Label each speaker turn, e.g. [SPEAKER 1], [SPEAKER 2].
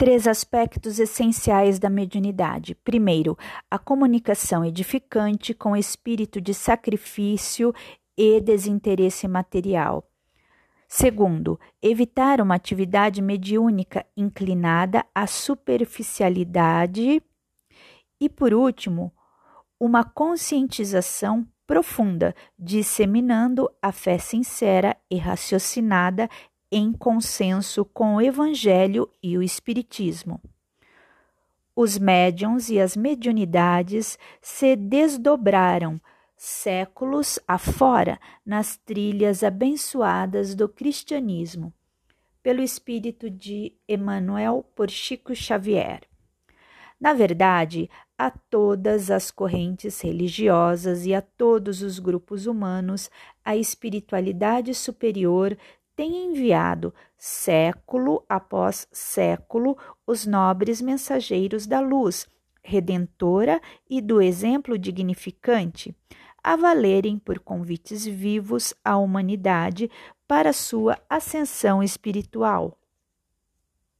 [SPEAKER 1] Três aspectos essenciais da mediunidade. Primeiro, a comunicação edificante com espírito de sacrifício e desinteresse material. Segundo, evitar uma atividade mediúnica inclinada à superficialidade. E por último, uma conscientização profunda, disseminando a fé sincera e raciocinada em consenso com o Evangelho e o Espiritismo. Os médiums e as mediunidades se desdobraram séculos afora nas trilhas abençoadas do cristianismo, pelo espírito de Emmanuel por Chico Xavier. Na verdade, a todas as correntes religiosas e a todos os grupos humanos, a espiritualidade superior tem enviado, século após século, os nobres mensageiros da luz, redentora e do exemplo dignificante, a valerem por convites vivos à humanidade para sua ascensão espiritual.